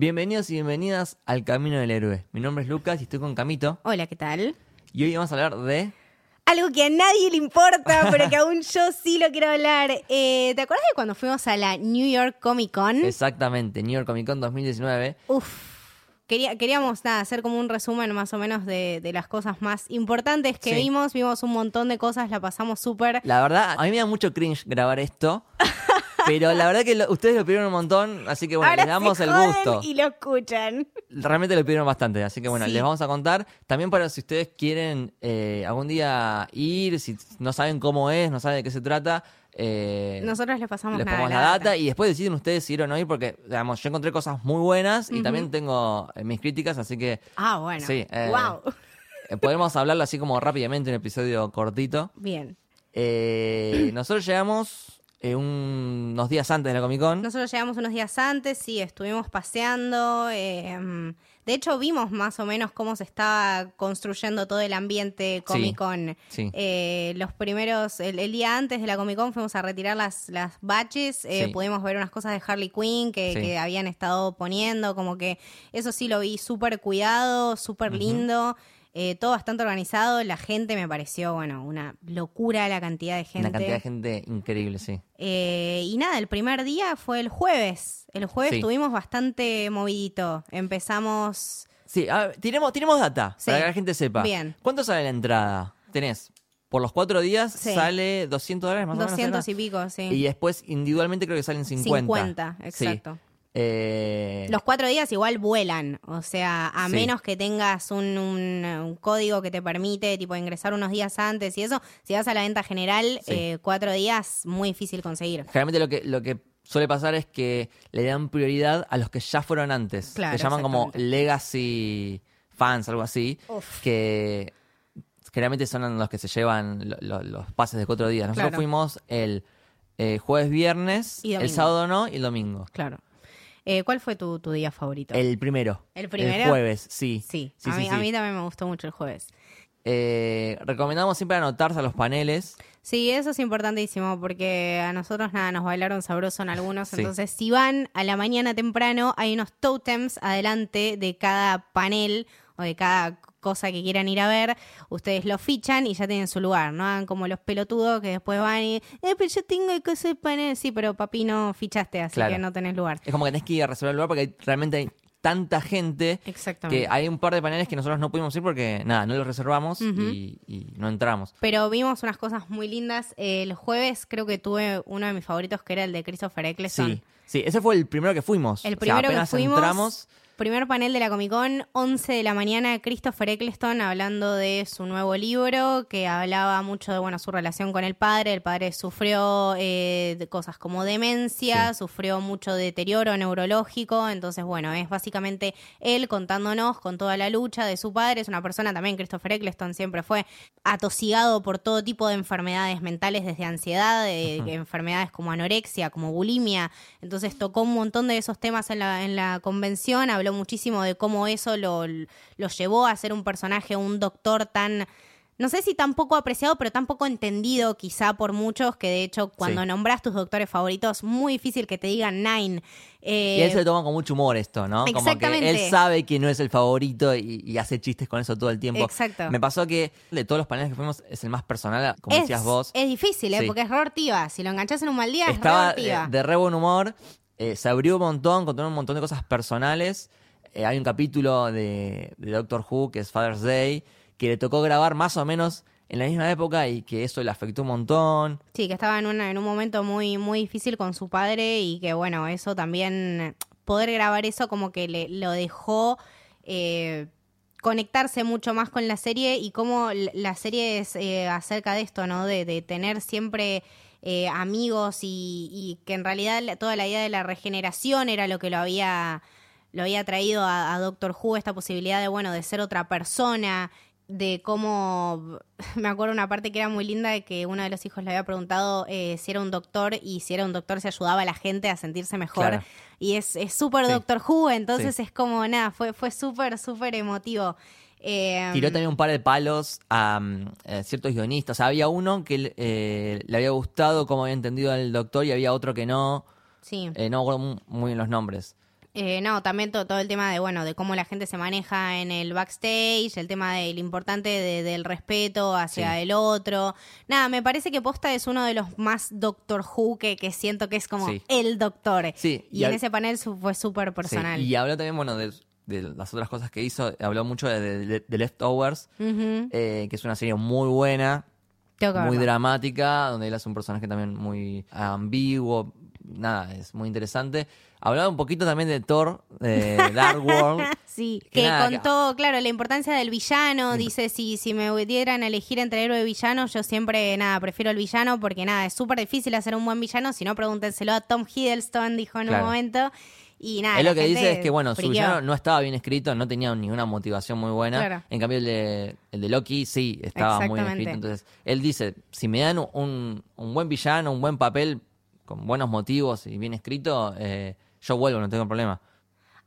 Bienvenidos y bienvenidas al Camino del Héroe. Mi nombre es Lucas y estoy con Camito. Hola, ¿qué tal? Y hoy vamos a hablar de... Algo que a nadie le importa, pero que aún yo sí lo quiero hablar. Eh, ¿Te acuerdas de cuando fuimos a la New York Comic Con? Exactamente, New York Comic Con 2019. Uf. Quería, queríamos nada, hacer como un resumen más o menos de, de las cosas más importantes que Sí. vimos. Vimos un montón de cosas, la pasamos súper. La verdad, a mí me da mucho cringe grabar esto. pero la verdad que lo- ustedes lo pidieron un montón, así que bueno, Ahora les damos se el joden gusto. Y lo escuchan. Realmente lo pidieron bastante, así que bueno, Sí. les vamos a contar. También para si ustedes quieren eh, algún día ir, si no saben cómo es, no saben de qué se trata, eh, Nosotros les pasamos les nada, ponemos la data. y después deciden ustedes si ir o no ir, porque digamos, yo encontré cosas muy buenas y también tengo eh, mis críticas, así que Ah, bueno. Sí, eh, wow. podemos hablarlo así como rápidamente en un episodio cortito. Bien. Eh, nosotros llegamos eh, un- unos días antes de la Comic Con. Nosotros llegamos unos días antes, sí, estuvimos paseando. eh, mm, de hecho, vimos más o menos cómo se estaba construyendo todo el ambiente Comic Con. sí. Eh, los primeros, el, el día antes de la Comic Con fuimos a retirar las, las badges, eh, Sí. pudimos ver unas cosas de Harley Quinn que, que habían estado poniendo, como que eso sí lo vi súper cuidado, súper lindo. Eh, todo bastante organizado, la gente me pareció, bueno, una locura la cantidad de gente. Una cantidad de gente increíble, sí. Eh, y nada, el primer día fue el jueves. El jueves Sí. estuvimos bastante movidito. Empezamos. Sí, a ver, tiremos, tiremos data Sí. para que la gente sepa. Bien. ¿Cuánto sale la entrada? Tenés, por los cuatro días Sí. sale 200 dólares más o 200 menos. y pico, sí. Y después individualmente creo que salen 50. 50, Sí. Eh, Los cuatro días igual vuelan, o sea, a Sí. menos que tengas un, un- un código que te permite tipo ingresar unos días antes y eso, si vas a la venta general, Sí. eh, cuatro días, muy difícil conseguir. Generalmente lo que, lo que suele pasar es que le dan prioridad a los que ya fueron antes. Claro, Se llaman como legacy fans, algo así. Uf. Que generalmente son los que se llevan lo- lo- los pases de cuatro días. Nosotros Claro. fuimos el eh, jueves, viernes, el sábado no y el domingo. Claro. Eh, ¿Cuál fue tu, tu día favorito? El primero. ¿El primero? El jueves, sí. Sí, sí, a, sí, mí, sí. a mí también me gustó mucho el jueves. Eh, recomendamos siempre anotarse a los paneles. Sí, eso es importantísimo porque a nosotros nada, nos bailaron sabroso en algunos. Sí. Entonces, si van a la mañana temprano, hay unos totems adelante de cada panel o de cada cosa que quieran ir a ver. Ustedes lo fichan y ya tienen su lugar. No hagan como los pelotudos que después van y, eh, pero yo tengo que hacer panel. Sí, pero papi no fichaste, así Claro. que no tenés lugar. Es como que tenés que ir a reservar el lugar porque realmente hay tanta gente Exactamente. que hay un par de paneles que nosotros no pudimos ir porque nada, no los reservamos y, y no entramos. Pero vimos unas cosas muy lindas. El jueves creo que tuve uno de mis favoritos que era el de Christopher Eccleston. Sí, sí, ese fue el primero que fuimos. El O sea, primero que apenas fuimos, entramos, primer panel de la Comic Con, 11 de la mañana, Christopher Eccleston hablando de su nuevo libro, que hablaba mucho de bueno su relación con el padre. El padre sufrió eh, cosas como demencia, Sí. sufrió mucho deterioro neurológico. Entonces, bueno, es básicamente él contándonos con toda la lucha de su padre. Es una persona también, Christopher Eccleston siempre fue atosigado por todo tipo de enfermedades mentales, desde ansiedad, de, de enfermedades como anorexia, como bulimia. Entonces tocó un montón de esos temas en la, en la convención, habló muchísimo de cómo eso lo, lo llevó a ser un personaje, un doctor tan... No sé si tan poco apreciado, pero tan poco entendido quizá por muchos, que de hecho cuando Sí. nombras tus doctores favoritos, muy difícil que te digan Nine. Eh, y él se lo toma con mucho humor esto, ¿no? Como que Exactamente. él sabe que no es el favorito y, y hace chistes con eso todo el tiempo. Exacto. Me pasó que de todos los paneles que fuimos es el más personal, como es, decías vos. es difícil, ¿eh? Sí. porque es re ortiva. Si lo enganchas en un mal día, Estaba es re de, ortiva. de re buen humor, eh, se abrió un montón, contó un montón de cosas personales. Eh, hay un capítulo de, Doctor Who que es Father's Day, que le tocó grabar más o menos en la misma época y que eso le afectó un montón. Sí, que estaba en, una- en un momento muy, muy difícil con su padre y que bueno, eso también, poder grabar eso como que le, lo dejó eh, conectarse mucho más con la serie y cómo la serie es eh, acerca de esto, ¿no? De, de tener siempre eh, amigos y, y que en realidad toda la idea de la regeneración era lo que lo había lo había traído a, a Doctor Who esta posibilidad de bueno de ser otra persona de cómo me acuerdo una parte que era muy linda de que uno de los hijos le había preguntado eh, si era un doctor y si era un doctor se ayudaba a la gente a sentirse mejor Claro. y es es súper Sí. Doctor Who entonces Sí. es como nada fue fue súper súper emotivo Eh, Tiró también un par de palos a mm, ciertos guionistas. O sea, había uno que eh, le había gustado cómo había entendido al doctor y había otro que no. sí Eh, no mu- muy bien los nombres. No, también to- todo, el tema de, bueno, de cómo la gente se maneja en el backstage, el tema del importante de- del respeto hacia Sí. el otro. Nada, me parece que Posta es uno de los más Doctor Who que, que siento que es como Sí. el doctor. Sí, Y, y en ese panel fue súper personal. Y habló también, bueno, de, de las otras cosas que hizo. Habló mucho de, de- de Leftovers, eh, que es una serie muy buena, Tengo muy dramática, donde él hace un personaje también muy ambiguo. Nada, es muy interesante. Hablaba un poquito también de Thor, de Dark World. Sí, Que que nada, contó, claro, la importancia del villano. Dice, si, si me dieran a elegir entre héroe y villano, yo siempre, nada, prefiero el villano porque, nada, es súper difícil hacer un buen villano. Si no, pregúntenselo a Tom Hiddleston, dijo en Claro. un momento. Y nada, Él lo que dice es que, bueno, su villano no estaba bien escrito, no tenía ninguna motivación muy buena. Claro. En cambio, el de, el de Loki sí estaba muy bien escrito. Entonces, él dice, si me dan un, un buen villano, un buen papel, con buenos motivos y bien escrito, eh, yo vuelvo, no tengo problema.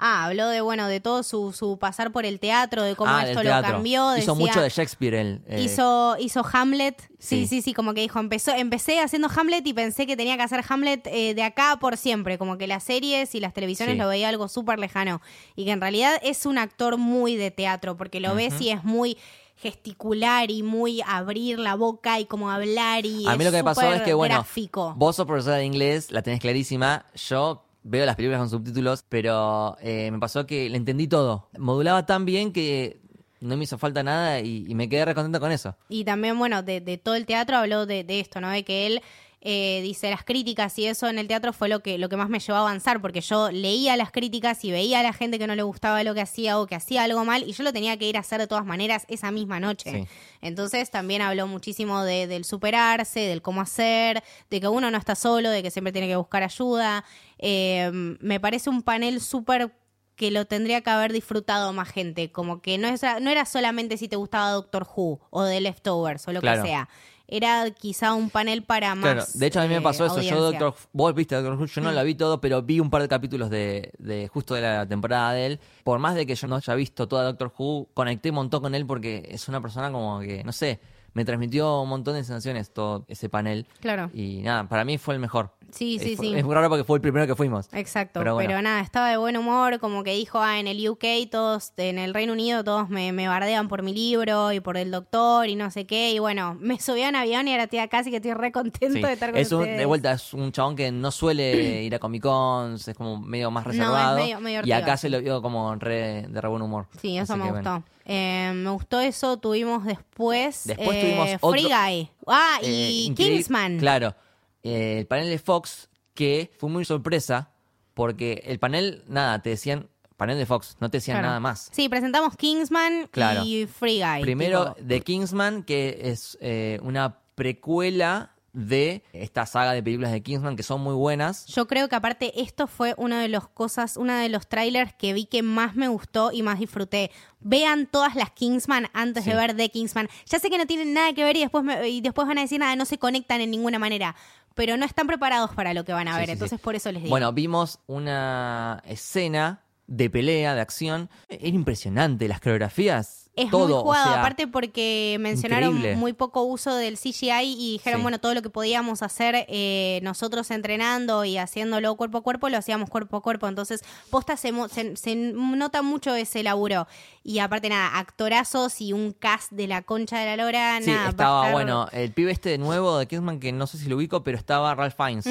Ah, habló de, bueno, de todo su, su pasar por el teatro, de cómo ah, esto lo cambió. Hizo mucho de Shakespeare él. eh, Hizo, hizo Hamlet, sí, Sí. sí, sí, como que dijo, empezó, empecé haciendo Hamlet y pensé que tenía que hacer Hamlet eh, de acá por siempre, como que las series y las televisiones Sí. lo veía algo súper lejano y que en realidad es un actor muy de teatro, porque lo ves y es muy gesticular y muy abrir la boca y como hablar y A mí es lo que me pasó es que, bueno, gráfico. vos sos profesora de inglés, la tenés clarísima. Yo veo las películas con subtítulos, pero eh, me pasó que le entendí todo. Modulaba tan bien que no me hizo falta nada y, me quedé recontento con eso. Y también, bueno, de, de todo el teatro habló de esto, ¿no? De que él eh, dice las críticas y eso en el teatro fue lo que, lo que más me llevó a avanzar, porque yo leía las críticas y veía a la gente que no le gustaba lo que hacía o que hacía algo mal y yo lo tenía que ir a hacer de todas maneras esa misma noche. Sí. Entonces también habló muchísimo de, del superarse, del cómo hacer, de que uno no está solo, de que siempre tiene que buscar ayuda. Eh, me parece un panel súper que lo tendría que haber disfrutado más gente. Como que no, es, no era solamente si te gustaba Doctor Who o The Leftovers o lo Claro. que sea. Era quizá un panel para más. Claro, de hecho a mí me eh, pasó eso. Yo, audiencia. Doctor, vos viste Doctor Who, yo no Mm. la vi todo, pero vi un par de capítulos de, de justo de la temporada de él. Por más de que yo no haya visto toda Doctor Who, conecté un montón con él porque es una persona como que, no sé, me transmitió un montón de sensaciones todo ese panel. Claro. Y nada, para mí fue el mejor. Sí, Eh, sí, sí. Es muy raro porque fue el primero que fuimos. Exacto, Pero nada, estaba de buen humor, como que dijo, ah, en el UK todos, en el Reino Unido todos me, me bardean por mi libro y por el doctor y no sé qué, y bueno, me subí a un avión y ahora acá, así que estoy re contento Sí. de estar con Es un, de vuelta, es un chabón que no suele ir a Comic Cons, es como medio más No, es reservado. medio- medio y acá se lo vio como re- de re buen humor. Sí, eso Así me que, gustó. bueno. Eh, me gustó eso, tuvimos después, Después eh, tuvimos Free otro- Guy. Ah, Eh, y increíble- Kingsman. Claro. Eh, el panel de Fox, que fue muy sorpresa, porque el panel, nada, te decían, panel de Fox, no te decían Claro. nada más. Sí, presentamos Kingsman Claro. y Free Guy. Primero, tipo, The Kingsman, que es eh, una precuela de esta saga de películas de Kingsman que son muy buenas. Yo creo que aparte esto fue una de las cosas, una de los trailers que vi que más me gustó y más disfruté. Vean todas las Kingsman antes Sí. de ver The Kingsman. Ya sé que no tienen nada que ver y después me- y después van a decir nada, no se conectan en ninguna manera, pero no están preparados para lo que van a Sí, ver, sí, sí. entonces por eso les digo. Bueno, vimos una escena de pelea, de acción. Era impresionante, las coreografías, es todo. muy o jugado, sea, aparte porque mencionaron increíble. muy poco uso del CGI y dijeron, Sí. bueno, todo lo que podíamos hacer eh, nosotros entrenando y haciéndolo cuerpo a cuerpo, lo hacíamos cuerpo a cuerpo. Entonces, posta se, se, se nota mucho ese laburo. Y aparte, nada, actorazos y un cast de la concha de la lora, Sí, nada. estaba estar- bueno. El pibe este de nuevo de Kingsman, que no sé si lo ubico, pero estaba Ralph Fiennes.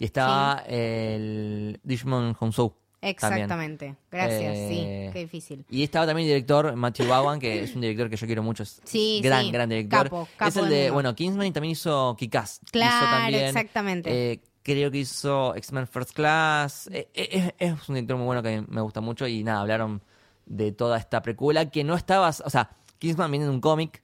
Y estaba el Digimon Honsou. Exactamente. Gracias, Eh, sí, qué difícil. Y estaba también el director Matthew Bowen, que es un director que yo quiero mucho. Es Sí, gran, sí, gran director. capo, capo es el de, mundo. bueno, Kingsman y también hizo. Hizo Claro, también, exactamente. eh, creo que hizo X-Men First Class. Eh, eh, es, un director muy bueno que me gusta mucho. Y nada, hablaron de toda esta precuela que no estaba. O sea, Kingsman viene de un cómic,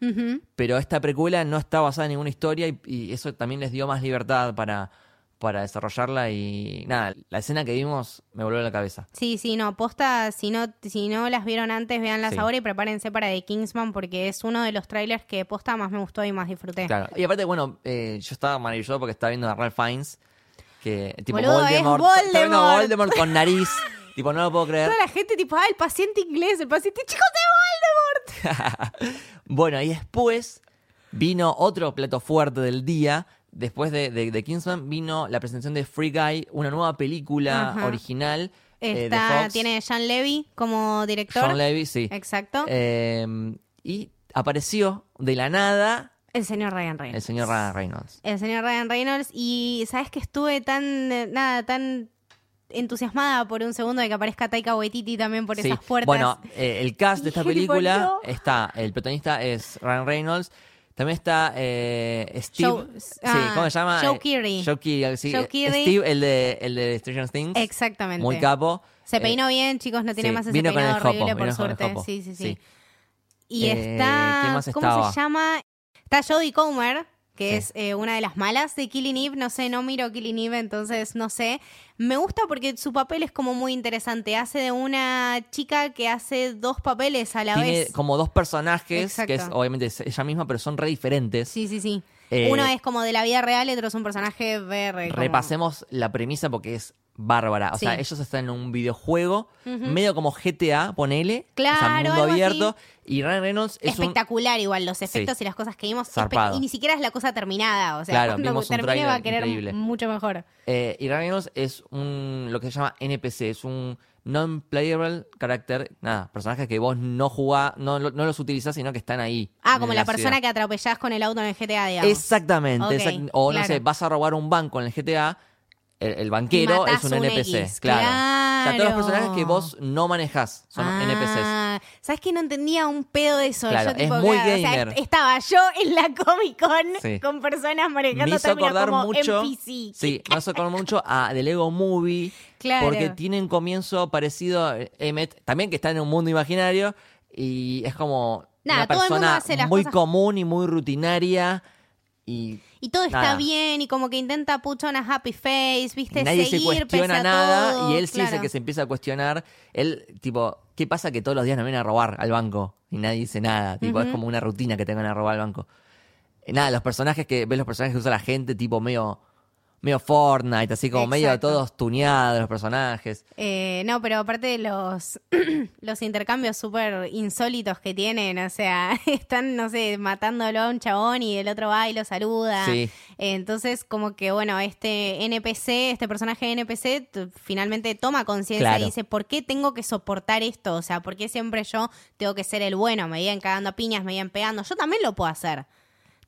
pero esta precuela no está basada en ninguna historia y, y eso también les dio más libertad para, para desarrollarla. Y nada, la escena que vimos me volvió a la cabeza. Sí, sí, no, posta, si no, si no las vieron antes, véanlas Sí. ahora y prepárense para The Kingsman porque es uno de los trailers que posta más me gustó y más disfruté. Claro. Y aparte, bueno, eh, yo estaba maravilloso porque estaba viendo a Ralph Fiennes, que tipo Boludo, es Voldemort, viendo Voldemort. Voldemort con nariz, tipo no lo puedo creer. Toda la gente tipo, ah, el paciente inglés, el paciente chico de Voldemort. bueno, y después vino otro plato fuerte del día. Después de, de, de Kingsman vino la presentación de Free Guy, una nueva película Ajá. original eh, de Está, Fox. tiene Sean Levy como director. John Levy, sí. Exacto. Eh, y apareció de la nada el señor Ryan Reynolds. el señor Ryan Reynolds. el señor Ryan Reynolds y sabes que estuve tan eh, nada tan entusiasmada por un segundo de que aparezca Taika Waititi también por Sí. esas puertas. Bueno, eh, el cast de esta película está, el protagonista es Ryan Reynolds, también está eh, Steve, Joe- sí, ah, ¿cómo se llama? Joe Keery. Joe Keery, sí, Joe eh, Keery. Steve, el de, el de Stranger Things. exactamente. Muy capo. Se Eh, peinó bien, chicos, no tiene sí, más ese vino con peinado el jopo, horrible, vino por con el suerte. Sí, sí, sí. sí. Y Eh, está, ¿qué más ¿cómo estaba? se llama? Está Jodie Comer, que Sí. es eh, una de las malas de Killing Eve. No sé, no miro Killing Eve, entonces no sé. Me gusta porque su papel es como muy interesante. Hace de una chica que hace dos papeles a la Tiene vez. como dos personajes, que es obviamente es ella misma, pero son re diferentes. Sí, sí, sí. Eh, Uno es como de la vida real y otro es un personaje VR. como- Repasemos la premisa porque es bárbara. O sea, ellos están en un videojuego, medio como GTA, ponele. o sea, Claro, mundo así. abierto. Y Ryan Reynolds es un. Espectacular igual, los efectos y las cosas que vimos. Y ni siquiera es la cosa terminada. O sea, Claro, cuando termine va a querer increíble. mucho mejor. eh, y Ryan Reynolds es un. lo que se llama NPC, es un non-playable character. Nada, personajes que vos no jugás, no, no los utilizás, sino que están ahí. Ah, como la, persona ciudad. que atropellás con el auto en el GTA, digamos. Exactamente. Exact- o no claro. sé, vas a robar un banco en el GTA. El, el banquero es un un NPC, X, claro. O sea, todos los personajes que vos no manejás son NPCs. Ah, ¿Sabes que no entendía un pedo de eso? Claro, Yo, tipo, es muy claro, o sea, gamer. est- estaba yo en la Comic Con Sí. con personas Me manejando hizo términos acordar como mucho. NPC. Sí, me hizo acordar mucho a The Lego Movie. Claro. Porque tiene un comienzo parecido a Emmet, también que está en un mundo imaginario. Y es como Nada, una persona muy cosas- común y muy rutinaria. Y Y todo está bien y como que intenta put on a happy face, ¿viste? nadie se Seguir cuestiona pese a nada. todo, y él sí es el que se empieza a cuestionar. Él, tipo, ¿qué pasa que todos los días nos vienen a robar al banco? Y nadie dice nada. Tipo, es como una rutina que te van a robar al banco. Y nada, los personajes que ves los personajes que usa la gente, tipo medio, medio Fortnite, así como medio Exacto. todos tuneados los personajes. Eh, no, pero aparte de los, los intercambios súper insólitos que tienen, o sea, están, no sé, matándolo a un chabón y el otro va y lo saluda. Sí. Eh, entonces, como que, bueno, este NPC, este personaje NPC, t- finalmente toma conciencia Claro. y dice, ¿por qué tengo que soportar esto? O sea, ¿por qué siempre yo tengo que ser el bueno? Me vienen cagando a piñas, me vienen pegando. Yo también lo puedo hacer.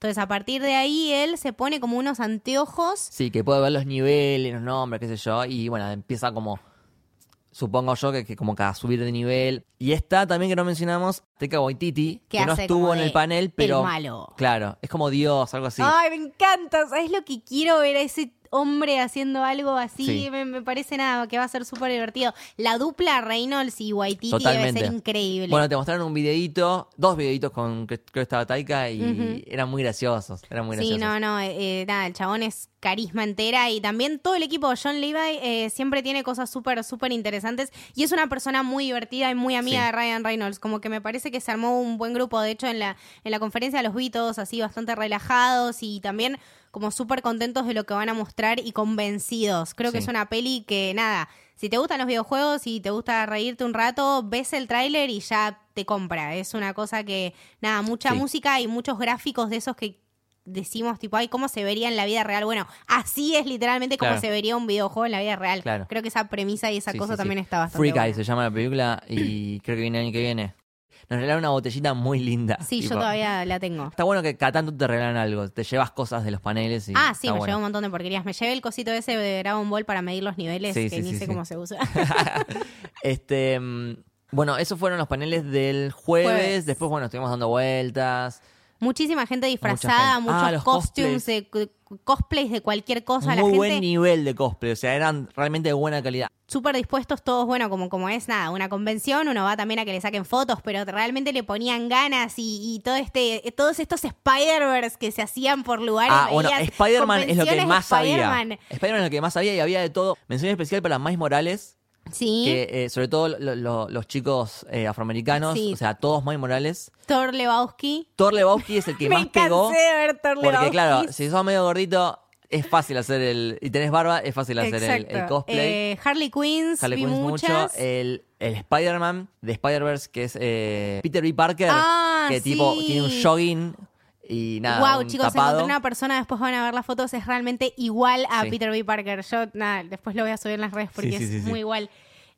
Entonces, a partir de ahí, él se pone como unos anteojos Sí, que puede ver los niveles, los nombres, qué sé yo, y bueno, empieza como, supongo yo, que, que como que a subir de nivel. Y está también que no mencionamos, Teca Waititi, que que no estuvo en el panel, pero... El malo. Claro, es como Dios, algo así. Ay, me encanta. ¿Sabes lo que quiero ver a ese hombre haciendo algo así? Sí. Me, me parece nada, que va a ser súper divertido. La dupla Reynolds y Waititi Totalmente. debe ser increíble. Bueno, te mostraron un videíto, dos videitos con creo que estaba Taika y eran muy graciosos, eran muy Sí, graciosos. no, no, eh, eh, nada, el chabón es carisma entera y también todo el equipo de John Levi eh, siempre tiene cosas súper, súper interesantes y es una persona muy divertida y muy amiga Sí. de Ryan Reynolds, como que me parece que se armó un buen grupo, de hecho en la, en la conferencia los vi todos así bastante relajados y también como súper contentos de lo que van a mostrar y convencidos. Creo que es una peli que nada, si te gustan los videojuegos y te gusta reírte un rato, ves el tráiler y ya te compra. Es una cosa que, nada, mucha Sí. música y muchos gráficos de esos que decimos, tipo, ay, ¿cómo se vería en la vida real? Bueno, así es literalmente como Claro. se vería un videojuego en la vida real. Claro. Creo que esa premisa y esa Sí, cosa también está bastante Eye buena. se llama la película y creo que viene el año que viene. Nos regalaron una botellita muy linda. Sí, tipo, yo todavía la tengo. Está bueno que cada tanto te regalan algo, te llevas cosas de los paneles y ah, sí, me bueno. llevé un montón de porquerías. Me llevé el cosito ese de Dragon Ball para medir los niveles, Sí, que sí, ni sí, sé cómo se usa. Este, mm, bueno, esos fueron los paneles del jueves. Jueves. Después, bueno, estuvimos dando vueltas. Muchísima gente disfrazada, gente. muchos Ah, los costumes, de, cosplays de cualquier cosa. la Muy gente buen nivel de cosplay, o sea, eran realmente de buena calidad. súper dispuestos todos, bueno, como, como es nada, una convención, uno va también a que le saquen fotos, pero realmente le ponían ganas y, y todo este, todos estos Spider-Verse que se hacían por lugares. Ah, bueno, Spider-Man es lo que más había. Spider-Man. Spider-Man es lo que más había y había de todo. Mención especial para Miles Morales, Sí, que eh, sobre todo lo- lo- los chicos eh, afroamericanos, Sí. o sea, todos Miles Morales. Thor Lebowski. Thor Lebowski es el que Me más pegó. cansé de ver Thor Porque Lebowski. claro, si sos medio gordito, es fácil hacer el... Y tenés barba, es fácil hacer el, Exacto. el cosplay. Eh, Harley Quinns, Harley vi Quinn muchas. mucho. El, el Spider-Man de Spider-Verse, que es eh, Peter B. Parker, Ah, que tipo sí. tiene un jogging y nada, wow, un chicos, tapado. encontré una persona, después van a ver las fotos, es realmente igual a Sí. Peter B. Parker. Yo, nada, después lo voy a subir en las redes porque Sí, sí, es sí. muy igual.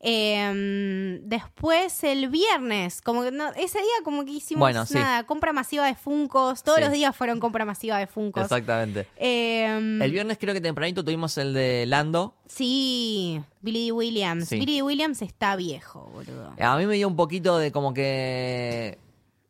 Eh, después el viernes, como que no, ese día como que hicimos Bueno, sí. nada, compra masiva de Funcos, todos Sí. los días fueron compra masiva de Funcos. Exactamente. Eh, El viernes creo que tempranito tuvimos el de Lando. sí, Billy. Williams. Sí. Billy. Williams está viejo, boludo. A mí me dio un poquito de como que...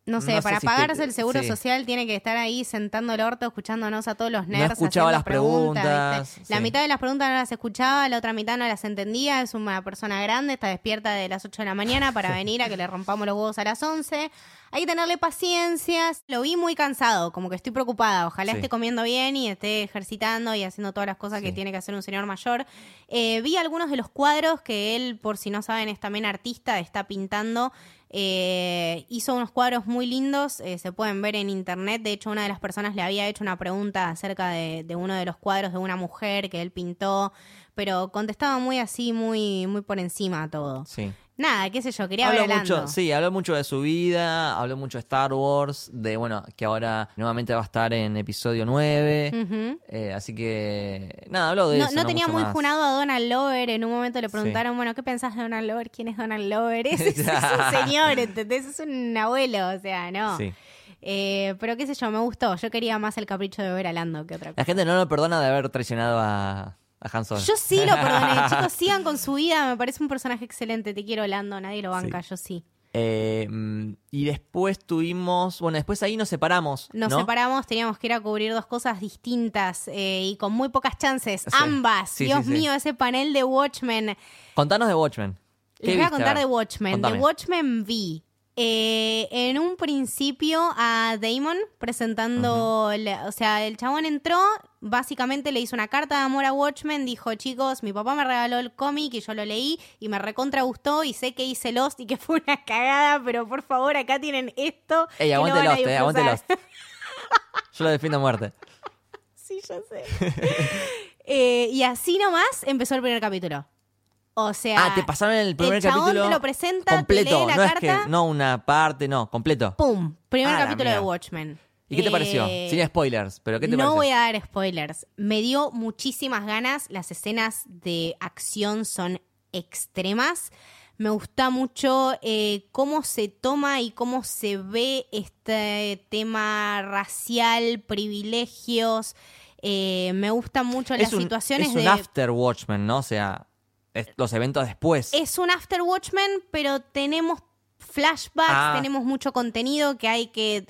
No sé, No sé para si pagarse te- el seguro sí. social tiene que estar ahí sentando el orto, escuchándonos a todos los No nerds. escuchaba haciendo las preguntas. La mitad de las preguntas no las escuchaba, la otra mitad no las entendía. Es una persona grande, está despierta de las 8 de la mañana para venir a que le rompamos los huevos a las 11. Hay que tenerle paciencia. Lo vi muy cansado, como que estoy preocupada. Ojalá Sí. esté comiendo bien y esté ejercitando y haciendo todas las cosas que tiene que hacer un señor mayor. Eh, vi algunos de los cuadros que él, por si no saben, es también artista, está pintando. Eh, hizo unos cuadros muy lindos, eh, se pueden ver en internet. De hecho, una de las personas le había hecho una pregunta acerca de, de uno de los cuadros de una mujer que él pintó, pero contestaba muy así, muy, muy por encima todo. Sí. Nada, qué sé yo, quería Habló ver a mucho, sí, habló mucho de su vida, habló mucho de Star Wars, de bueno, que ahora nuevamente va a estar en episodio 9. Ujú. eh, así que nada, habló de No, eso. no tenía muy más. junado a Donald Lover. En un momento le preguntaron, bueno, ¿qué pensás de Donald Lover? ¿Quién es Donald Lover? Ese es, es un señor, ¿entendés? Es un abuelo, o sea, no. Sí. Eh, pero qué sé yo, me gustó. Yo quería más el capricho de ver a Lando que otra cosa. La gente no lo perdona de haber traicionado a, a Han Solo. Yo sí lo perdoné. Chicos, sigan con su vida. Me parece un personaje excelente. Te quiero, Lando. Nadie lo banca. Yo sí. Eh, y después tuvimos, bueno, después ahí nos separamos. Nos ¿no? separamos. Teníamos que ir a cubrir dos cosas distintas eh, y con muy pocas chances. Sí. Ambas. Sí, Dios sí, mío, ese panel de Watchmen. Contanos de Watchmen. ¿Qué Les voy a contar de Watchmen. contame. De Watchmen vi. Eh, en un principio a Damon presentando, la- o sea, el chabón entró, básicamente le hizo una carta de amor a Watchmen, dijo, chicos, mi papá me regaló el cómic y yo lo leí y me recontra gustó y sé que hice Lost y que fue una cagada, pero por favor acá tienen esto. Ey, lo aguante Lost, eh, aguante disfrutar". Lost. Yo lo defiendo a muerte. Sí, yo sé. Eh, y así nomás empezó el primer capítulo. O sea, Ah, te pasaron el primer el chabón capítulo te lo presenta, te completo, lee la no es carta. que no una parte, no, completo. ¡Pum! Primer Ah, capítulo de. Watchmen. ¿Y qué te pareció? Eh, Sin spoilers, pero ¿qué te no pareció? voy a dar spoilers. Me dio muchísimas ganas. Las escenas de acción son extremas. Me gusta mucho eh, cómo se toma y cómo se ve este tema racial, privilegios. Eh, me gustan mucho las es un, situaciones es un de... after Watchmen, ¿no? O sea, es- los eventos después. Es un After Watchmen, pero tenemos flashbacks, Ah. tenemos mucho contenido que hay que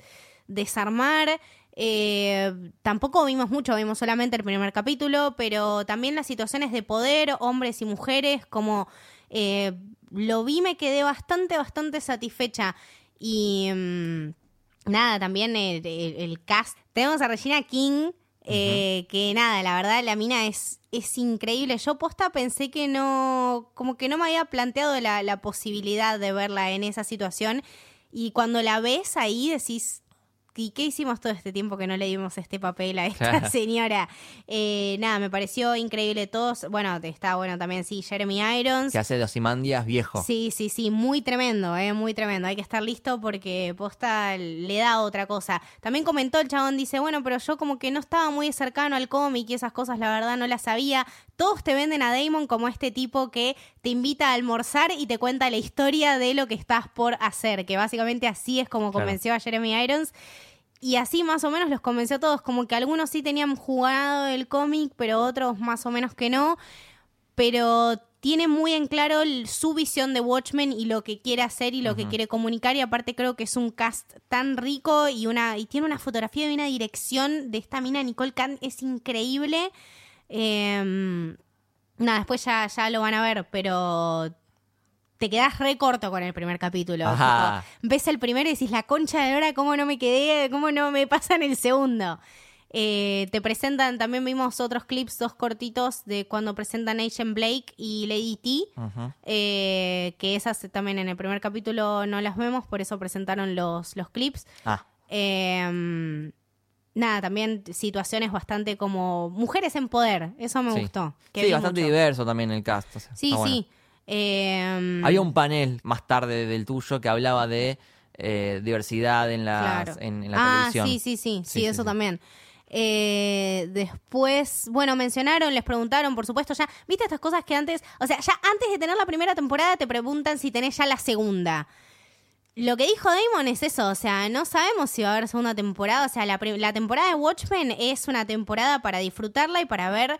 desarmar. Eh, tampoco vimos mucho, vimos solamente el primer capítulo, pero también las situaciones de poder, hombres y mujeres, como eh, lo vi, me quedé bastante, bastante satisfecha. Y mm, nada, también el, el- el cast. Tenemos a Regina King, eh, que nada, la verdad, la mina es, es increíble. Yo posta pensé que no, como que no me había planteado la, la posibilidad de verla en esa situación. Y cuando la ves ahí decís, ¿y qué hicimos todo este tiempo que no le dimos este papel a esta señora? Eh, nada, me pareció increíble todos. Bueno, está bueno también, sí, Jeremy Irons. Que hace de Ozymandias viejo. Sí, sí, sí, muy tremendo, eh, muy tremendo. Hay que estar listo porque posta le da otra cosa. También comentó el chabón, dice, bueno, pero yo como que no estaba muy cercano al cómic y esas cosas, la verdad no las sabía. Todos te venden a Damon como este tipo que te invita a almorzar y te cuenta la historia de lo que estás por hacer, que básicamente así es como Claro. convenció a Jeremy Irons. Y así más o menos los convenció a todos, como que algunos sí tenían jugado el cómic, pero otros más o menos que no. Pero tiene muy en claro el- su visión de Watchmen y lo que quiere hacer y lo que quiere comunicar y aparte creo que es un cast tan rico y una y tiene una fotografía y una dirección de esta mina Nicole Kant es increíble. Eh, nada después ya, ya lo van a ver pero te quedás re corto con el primer capítulo Ajá. Ves el primero y decís la concha de hora cómo no me quedé cómo no me pasan el segundo eh, te presentan, también vimos otros clips, dos cortitos de cuando presentan Agent Blake y Lady T, Ujú. eh, que esas también en el primer capítulo no las vemos, por eso presentaron los, los clips. Ah, Eh, nada, también situaciones bastante como mujeres en poder, eso me sí. gustó. que Sí, bastante mucho. diverso también el cast. o sea, Sí, bueno. Eh, Había un panel más tarde del tuyo que hablaba de eh, diversidad en, las, Claro. en, en la ah, televisión. sí, sí, sí, sí, Sí, eso sí. también. Eh, después, bueno, mencionaron, les preguntaron, por supuesto, ya, viste estas cosas que antes, o sea, ya antes de tener la primera temporada te preguntan si tenés ya la segunda. Lo que dijo Damon es eso, o sea, no sabemos si va a haber segunda temporada, o sea, la temporada de Watchmen es una temporada para disfrutarla y para ver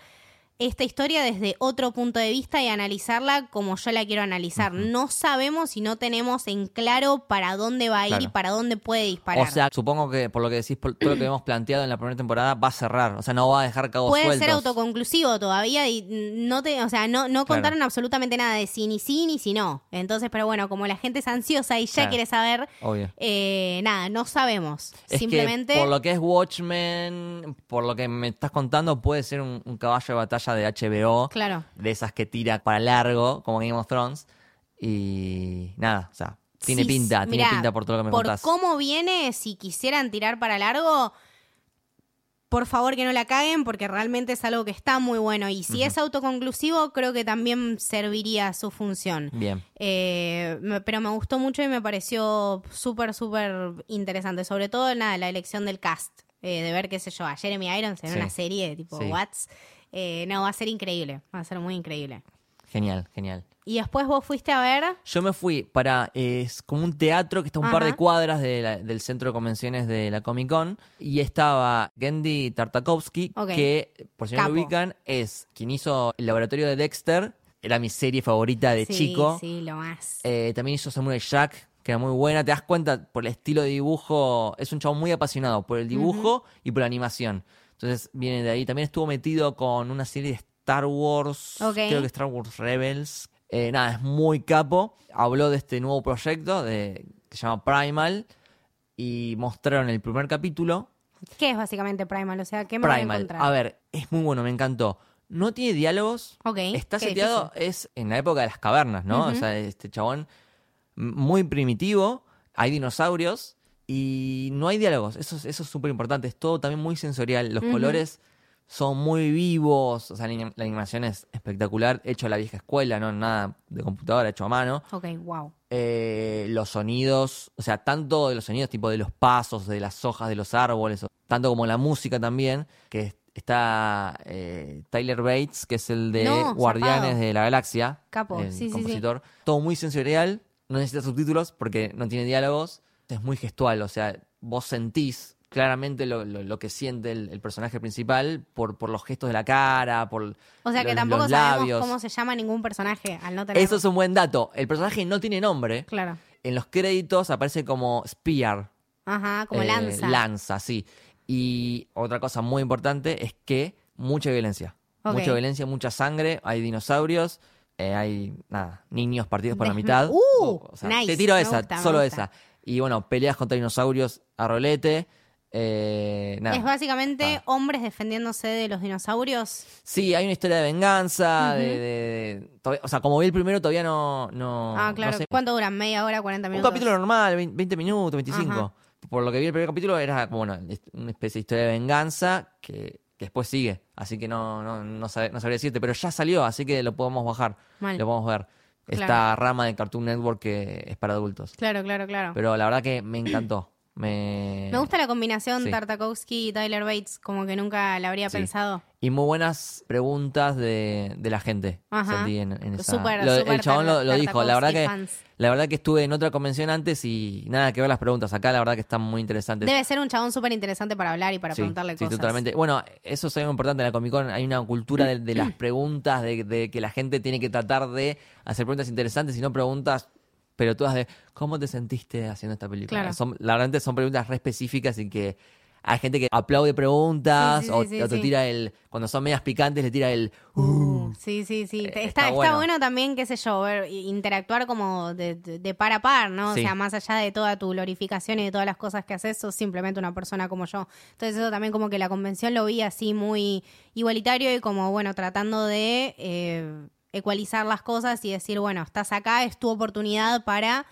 esta historia desde otro punto de vista y analizarla como yo la quiero analizar. No sabemos y no tenemos en claro para dónde va a ir Claro. y para dónde puede disparar. O sea, supongo que por lo que decís, por todo lo que hemos planteado en la primera temporada, va a cerrar. O sea, no va a dejar cabos puede sueltos. ser autoconclusivo todavía y no te, o sea, no, no Claro. contaron absolutamente nada de si ni sí ni si no. Entonces, pero bueno, como la gente es ansiosa y ya Claro. quiere saber, eh, nada, no sabemos. Es Simplemente que por lo que es Watchmen, por lo que me estás contando, puede ser un, un caballo de batalla de HBO. Claro. De esas que tira para largo, como Game of Thrones. Y nada, o sea, tiene Sí, pinta, tiene pinta por todo lo que me por contás. cómo viene, si quisieran tirar para largo, por favor que no la caguen porque realmente es algo que está muy bueno. Y si es autoconclusivo, creo que también serviría su función. Bien. Eh, me- pero me gustó mucho y me pareció súper, súper interesante. Sobre todo, nada, la elección del cast. eh, de ver, qué sé yo, a Jeremy Irons en Sí. una serie tipo Sí. What's. Eh, no, va a ser increíble. Va a ser muy increíble. Genial, genial. Y después vos fuiste a ver. Yo me fui para. Es como un teatro que está a un par de cuadras de la- del centro de convenciones de la Comic Con. Y estaba Gendy Tartakovsky, Ok. que, por si no lo ubican, es quien hizo el laboratorio de Dexter. Era mi serie favorita de sí, chico. Sí, lo más. Eh, también hizo Samurai Jack, que era muy buena. Te das cuenta por el estilo de dibujo. Es un chavo muy apasionado por el dibujo y por la animación. Entonces viene de ahí. También estuvo metido con una serie de Star Wars. Creo que Star Wars Rebels. Eh, nada, es muy capo. Habló de este nuevo proyecto de, que se llama Primal. Y mostraron el primer capítulo. ¿Qué es básicamente Primal? O sea, ¿qué me voy a Primal. encontrar? A ver, es muy bueno, me encantó. No tiene diálogos. Ok, Está seteado, es en la época de las cavernas, ¿no? O sea, este chabón muy primitivo, hay dinosaurios y no hay diálogos. Eso, es- eso es súper importante. Es todo también muy sensorial. Los colores son muy vivos. O sea, la anim- la animación es espectacular. Hecho a la vieja escuela, no nada de computadora, hecho a mano. Ok, wow. Eh, los sonidos, o sea, tanto de los sonidos tipo de los pasos, de las hojas de los árboles, tanto como la música también, que es- está eh, Tyler Bates, que es el de No, Guardianes de la Galaxia, Capo, el sí, sí, sí. compositor. Todo muy sensorial, no necesita subtítulos porque no tiene diálogos, es muy gestual, o sea, vos sentís claramente lo, lo- lo que siente el, el personaje principal por, por los gestos de la cara, por O sea que los- tampoco los sabemos cómo se llama ningún personaje al no tener. Eso es un buen dato. El personaje no tiene nombre. Claro. En los créditos aparece como Spear. Ajá, como eh, lanza. Lanza, sí. Y otra cosa muy importante es que mucha violencia. Mucha violencia, mucha sangre. Hay dinosaurios. eh, hay, nada, niños partidos por la mitad. ¡Uh! O- o sea, nice. Te tiro esa, gusta, solo esa. Y bueno, peleas contra dinosaurios a rolete. eh, nada. Es básicamente Ah. hombres defendiéndose de los dinosaurios. Sí, hay una historia de venganza. de, de- o sea, como vi el primero, todavía no. no ah, no claro. sé. ¿Cuánto duran? ¿Media hora, 40 Un minutos? capítulo normal, 20 20 minutos, 25. Ajá. Por lo que vi el primer capítulo era como bueno, una especie de historia de venganza que, que después sigue. Así que no, no, no, sabe- no sabría decirte, pero ya salió, así que lo podemos bajar. Mal. Lo podemos ver. Esta rama de Cartoon Network que es para adultos. Claro, claro, claro. Pero la verdad que me encantó. Me, Me gusta la combinación sí. Tartakovsky y Tyler Bates, como que nunca la habría Sí. pensado. Y muy buenas preguntas de, de la gente. Ajá. Sentí en, en esa- Súper, Lo- súper el chabón lo, dijo. La verdad que fans. la verdad que estuve en otra convención antes y nada que ver las preguntas. Acá la verdad que están muy interesantes. Debe ser un chabón súper interesante para hablar y para Sí, preguntarle sí, cosas. totalmente. Bueno, eso es algo importante en la Comic Con. Hay una cultura de, de las preguntas, de, de que la gente tiene que tratar de hacer preguntas interesantes y no preguntas pelotudas de ¿cómo te sentiste haciendo esta película? Claro. Son, la verdad son preguntas re específicas y que hay gente que aplaude preguntas Sí, sí, o, sí, sí, o te tira el, cuando son medias picantes le tira el Uh, sí, sí, sí. Eh, está, está está bueno. también, qué sé yo, ver, interactuar como de, de- par a par, ¿no? O sea, más allá de toda tu glorificación y de todas las cosas que haces, sos simplemente una persona como yo. Entonces eso también como que la convención lo vi así muy igualitario y como, bueno, tratando de eh, ecualizar las cosas y decir, bueno, estás acá, es tu oportunidad para...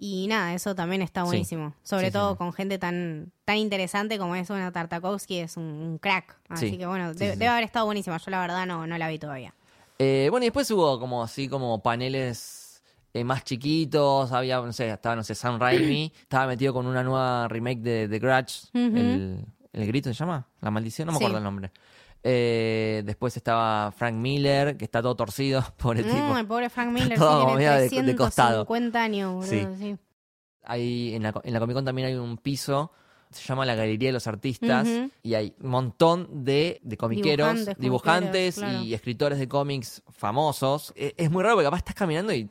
Y nada, eso también está Sí. buenísimo. Sobre Sí, todo sí. con gente tan tan interesante como es una Tartakovsky, es un, un crack. Así Sí. que bueno, de- debe haber estado buenísima. Yo la verdad no, no la vi todavía. Eh, bueno, y después hubo como así como paneles eh, más chiquitos, había, no sé, estaba, no sé, Sam Raimi, estaba metido con una nueva remake de The Grudge, el, El grito se llama, la maldición, no me acuerdo el nombre. Eh, después estaba Frank Miller, que está todo torcido, pobre tipo. Mm, el pobre Frank Miller, sí, todo tiene medio de- de costado. 350 años, boludo, Sí. sí. Hay, en, la, en la Comic Con también hay un piso, se llama la Galería de los Artistas, y hay un montón de, de comiqueros, Dibujantes, dibujantes, comiqueros, claro. y escritores de cómics famosos. E- Es, muy raro porque capaz estás caminando y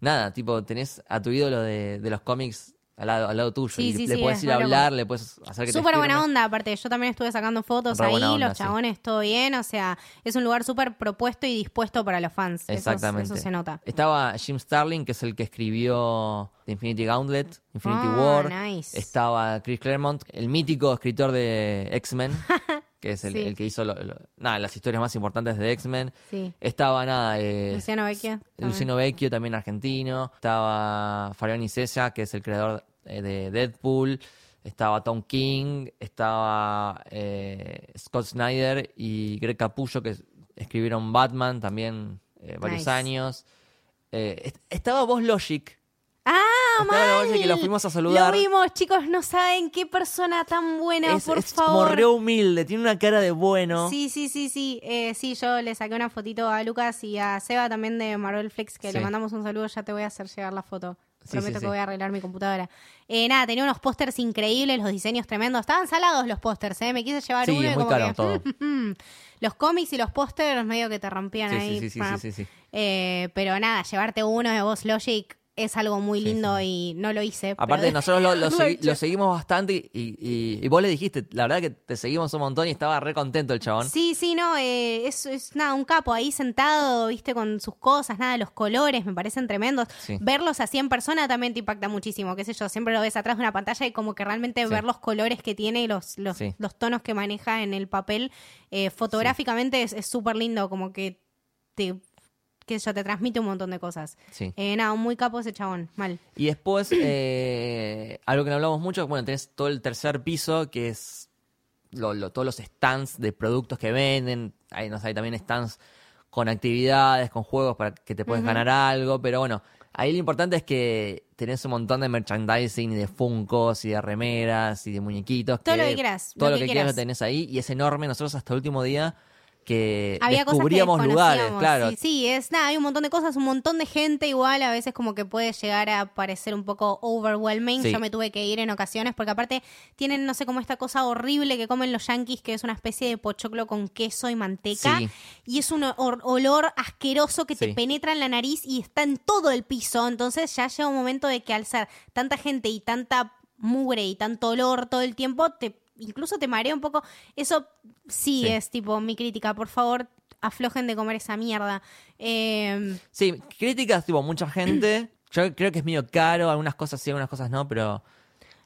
nada, tipo, tenés a tu ídolo de, de los cómics al lado, al lado tuyo. Sí, y sí, le sí, puedes es ir a loco. hablar, le puedes hacer que te Súper buena onda, aparte. Yo también estuve sacando fotos Re ahí, onda, los chabones, todo bien. O sea, es un lugar súper propuesto y dispuesto para los fans. Exactamente. Eso, se nota. Estaba Jim Starlin, que es el que escribió The Infinity Gauntlet, Infinity Ah, War. nice. Estaba Chris Claremont, el mítico escritor de X-Men, que es el, Sí. el que hizo lo- lo- nada, las historias más importantes de X-Men. Sí. Estaba nada, eh, Luciano Vecchio. también. Luciano Vecchio, también argentino. Estaba Fabián Isella, que es el creador eh, de Deadpool. Estaba Tom King. Estaba eh, Scott Snyder y Greg Capullo, que escribieron Batman también varios Nice. años. Est- estaba Boss Logic. ¡Ah, Mal! Logic que lo fuimos a saludar. Lo vimos, chicos. No saben qué persona tan buena, es por es como favor. re humilde, tiene una cara de bueno. Sí, sí, sí, sí. Eh, sí, yo le saqué una fotito a Lucas y a Seba también de Marvel Flex, que Sí. le mandamos un saludo. Ya te voy a hacer llegar la foto. Prometo sí, que voy a arreglar mi computadora. Eh, nada, tenía unos pósters increíbles, los diseños tremendos. Estaban salados los pósters, ¿eh? Me quise llevar uno y muy como caro que, todo. los cómics y los pósters medio que te rompían Sí, ahí. sí, sí, sí, sí. Eh, pero nada, llevarte uno de Boss Logic es algo muy Sí, lindo y no lo hice. Aparte, pero- nosotros lo, lo Lo segui- hice. lo seguimos bastante y, y- y vos le dijiste, la verdad que te seguimos un montón y estaba re contento el chabón. Sí, sí, no, eh, es, es nada, un capo ahí sentado, viste, con sus cosas, nada, los colores me parecen tremendos. Sí. Verlos así en persona también te impacta muchísimo, qué sé yo, siempre lo ves atrás de una pantalla y como que realmente ver los colores que tiene y los, los, los tonos que maneja en el papel, eh, fotográficamente es- es súper lindo, como que te, sé yo, te transmite un montón de cosas. Sí. Eh, nada, muy capo ese chabón, mal. Y después, eh, algo que no hablamos mucho, bueno, tenés todo el tercer piso, que es lo- lo- todos los stands de productos que venden. Hay, no sé, hay también stands con actividades, con juegos para que te puedes ganar algo, pero bueno, ahí lo importante es que tenés un montón de merchandising y de funcos y de remeras y de muñequitos. Todo lo que quieras, Todo lo que que quieras lo tenés ahí y es enorme. Nosotros hasta el último día que Había cosas que descubríamos lugares, claro. Sí, sí, es nada, hay un montón de cosas, un montón de gente igual, a veces como que puede llegar a parecer un poco overwhelming. Sí. Yo me tuve que ir en ocasiones porque aparte tienen, no sé, como esta cosa horrible que comen los yankees, que es una especie de pochoclo con queso y manteca. Sí. Y es un or- olor asqueroso que te penetra en la nariz y está en todo el piso. Entonces ya llega un momento de que al ser tanta gente y tanta mugre y tanto olor todo el tiempo, te incluso te marea un poco. Eso sí, Sí. es tipo mi crítica. Por favor, aflojen de comer esa mierda. Eh, Sí, críticas, tipo, mucha gente. Yo creo que es medio caro, algunas cosas sí, algunas cosas no, pero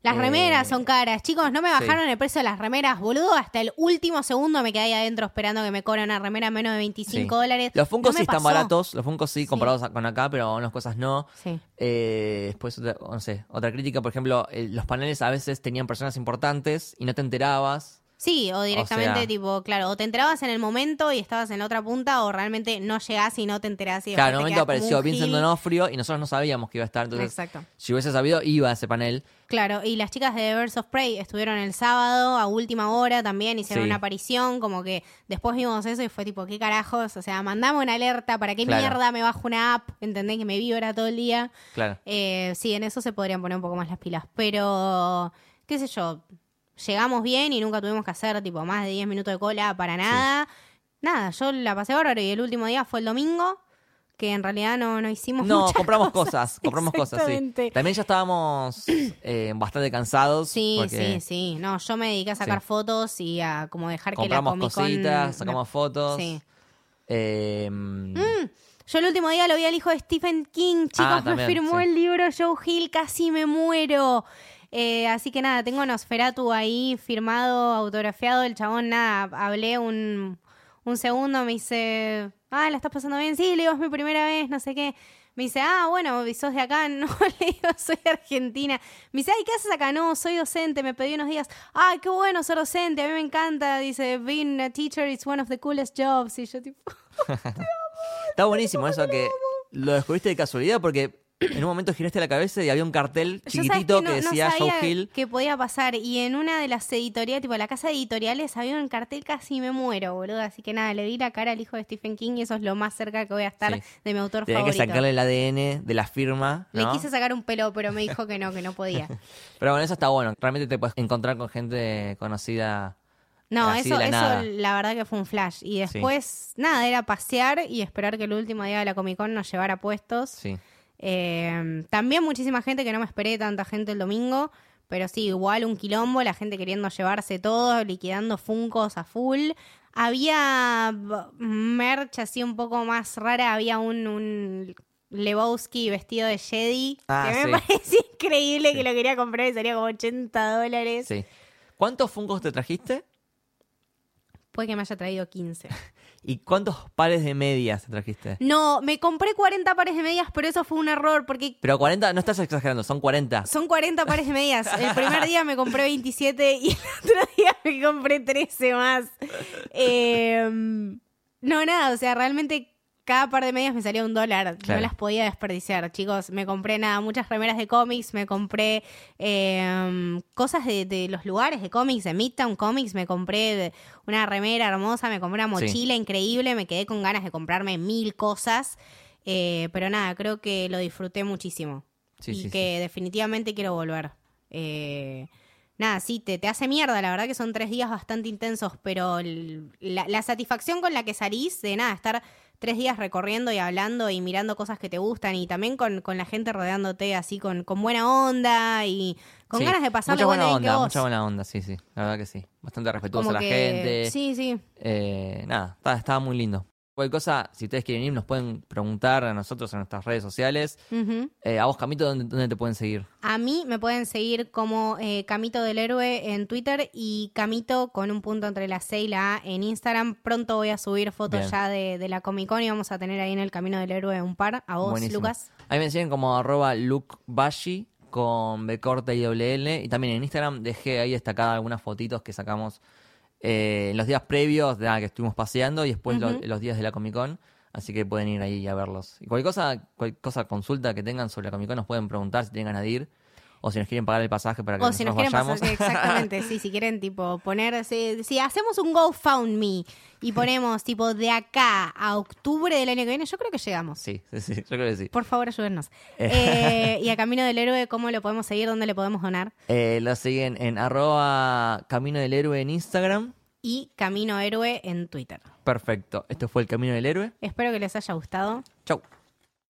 las Eh, remeras son caras. Chicos, no me sí. bajaron el precio de las remeras, boludo. Hasta el último segundo me quedé ahí adentro esperando que me cobren una remera menos de 25 sí. dólares. Los Funkos No sí están pasó. baratos, los Funkos sí, comparados con acá, pero algunas cosas no. Sí. Eh, después, otra, no sé, otra crítica, por ejemplo, eh, los paneles a veces tenían personas importantes y no te enterabas. Sí, o directamente, sea- tipo, claro, o te enterabas en el momento y estabas en la otra punta, o realmente no llegás y no te enterás. Y Claro, en te momento apareció Vincent. Donofrio y nosotros no sabíamos que iba a estar, entonces Exacto. si hubiese sabido, iba a ese panel. Claro, y las chicas de The Birds of Prey estuvieron el sábado a última hora también, hicieron Sí. una aparición, como que después vimos eso y fue tipo, ¿qué carajos? O sea, mandame una alerta, ¿para qué Claro. mierda me bajo una app? ¿Entendés? Que me vibra todo el día. Claro. Eh, sí, en eso se podrían poner un poco más las pilas, pero qué sé yo, llegamos bien y nunca tuvimos que hacer tipo más de 10 minutos de cola para nada. Nada, yo la pasé bárbaro y el último día fue el domingo, que en realidad no, no hicimos No, muchas compramos cosas, compramos cosas, sí. Exactamente. También ya estábamos eh, bastante cansados. Sí, porque sí, sí. No, yo me dediqué a sacar Sí. fotos y a como dejar que la compramos Comic Con... cositas, sacamos fotos. Sí. Eh, Yo el último día lo vi al hijo de Stephen King, chicos, Ah, me también, firmó sí. el libro Joe Hill, casi me muero. Eh, así que nada, tengo Nosferatu ahí firmado, autografiado. El chabón, nada, hablé un, un segundo, me dice, ah, ¿la estás pasando bien? Sí, le digo, es mi primera vez, no sé qué. Me dice, ah, bueno, ¿y sos de acá? No, le digo, soy argentina. Me dice, ay, ¿qué haces acá? No, soy docente, me pedí unos días. Ay, qué bueno ser docente, a mí me encanta. Dice, being a teacher is one of the coolest jobs. Y yo tipo... Está buenísimo eso que lo descubriste de casualidad porque en un momento giraste la cabeza y había un cartel chiquitito que, no- no decía sabía Joe Hill. que podía pasar. Y en una de las editoriales, tipo la casa de editoriales, había un cartel casi me muero, boludo. Así que nada, le di la cara al hijo de Stephen King y eso es lo más cerca que voy a estar Sí. de mi autor Tenía que favorito. sacarle el ADN de la firma. Le ¿no? quise sacar un pelo, pero me dijo que no, que no podía. Pero bueno, eso está bueno. Realmente te puedes encontrar con gente conocida. No, Así eso, eso la verdad que fue un flash. Y después, nada, era pasear y esperar que el último día de la Comic Con nos llevara puestos. Sí. Eh, también muchísima gente que no me esperé tanta gente el domingo, pero sí, igual un quilombo, la gente queriendo llevarse todo, liquidando funcos a full. Había merch así un poco más rara, había un, un Lebowski vestido de Jedi, Ah, que me sí. parecía increíble que lo quería comprar y salía como 80 dólares. Sí. ¿Cuántos Funkos te trajiste? Puede que me haya traído 15. ¿Y cuántos pares de medias te trajiste? No, me compré 40 pares de medias, pero eso fue un error, porque Pero 40, no estás exagerando, son 40. Son 40 pares de medias. El primer día me compré 27 y el otro día me compré 13 más. Eh, no, nada, o sea, realmente cada par de medias me salía un dólar. Claro. No las podía desperdiciar, chicos. Me compré nada, muchas remeras de cómics, me compré eh, cosas de, de los lugares de cómics, de Midtown Comics, me compré una remera hermosa, me compré una Sí. mochila increíble, me quedé con ganas de comprarme mil cosas. Eh, pero nada, creo que lo disfruté muchísimo Sí, y sí, que definitivamente quiero volver. Eh, nada, sí, te, te hace mierda, la verdad que son tres días bastante intensos, pero la satisfacción con la que salís de nada, estar tres días recorriendo y hablando y mirando cosas que te gustan y también con, con la gente rodeándote así con, con buena onda y con Sí. ganas de pasarlo Mucha buena bien que onda, vos. mucha buena onda, sí, sí. La verdad que sí. Bastante respetuosa Como la que- gente. Sí, sí. Eh, nada, estaba, estaba muy lindo. Cualquier cosa, si ustedes quieren ir, nos pueden preguntar a nosotros en nuestras redes sociales. Eh, a vos, Camito, ¿dónde, dónde te pueden seguir? A mí me pueden seguir como eh, Camito del Héroe en Twitter y Camito con un punto entre la C y la A en Instagram. Pronto voy a subir fotos Bien. ya de, de la Comic Con y vamos a tener ahí en el Camino del Héroe un par. A vos, Buenísimo. Lucas. Ahí me siguen como arroba lukebashi con B corta y doble L. Y también en Instagram dejé ahí destacadas algunas fotitos que sacamos eh, en los días previos de nada, que estuvimos paseando y después lo- los días de la Comic Con. Así que pueden ir ahí a verlos. Y cualquier cosa, cualquier cosa, consulta que tengan sobre la Comic Con nos pueden preguntar si tienen ganas de ir. O si nos quieren pagar el pasaje para que O si nos quieren vayamos. pasar, exactamente, sí, si quieren tipo poner, si, si hacemos un GoFundMe y ponemos tipo de acá a octubre del año que viene, yo creo que llegamos. sí, sí, sí, yo creo que sí. Por favor, ayúdennos. Eh, y a Camino del Héroe, ¿cómo lo podemos seguir? ¿Dónde le podemos donar? Eh, lo siguen en arroba Camino del Héroe en Instagram. Y Camino Héroe en Twitter. Perfecto. Esto fue el Camino del Héroe. Espero que les haya gustado. Chau.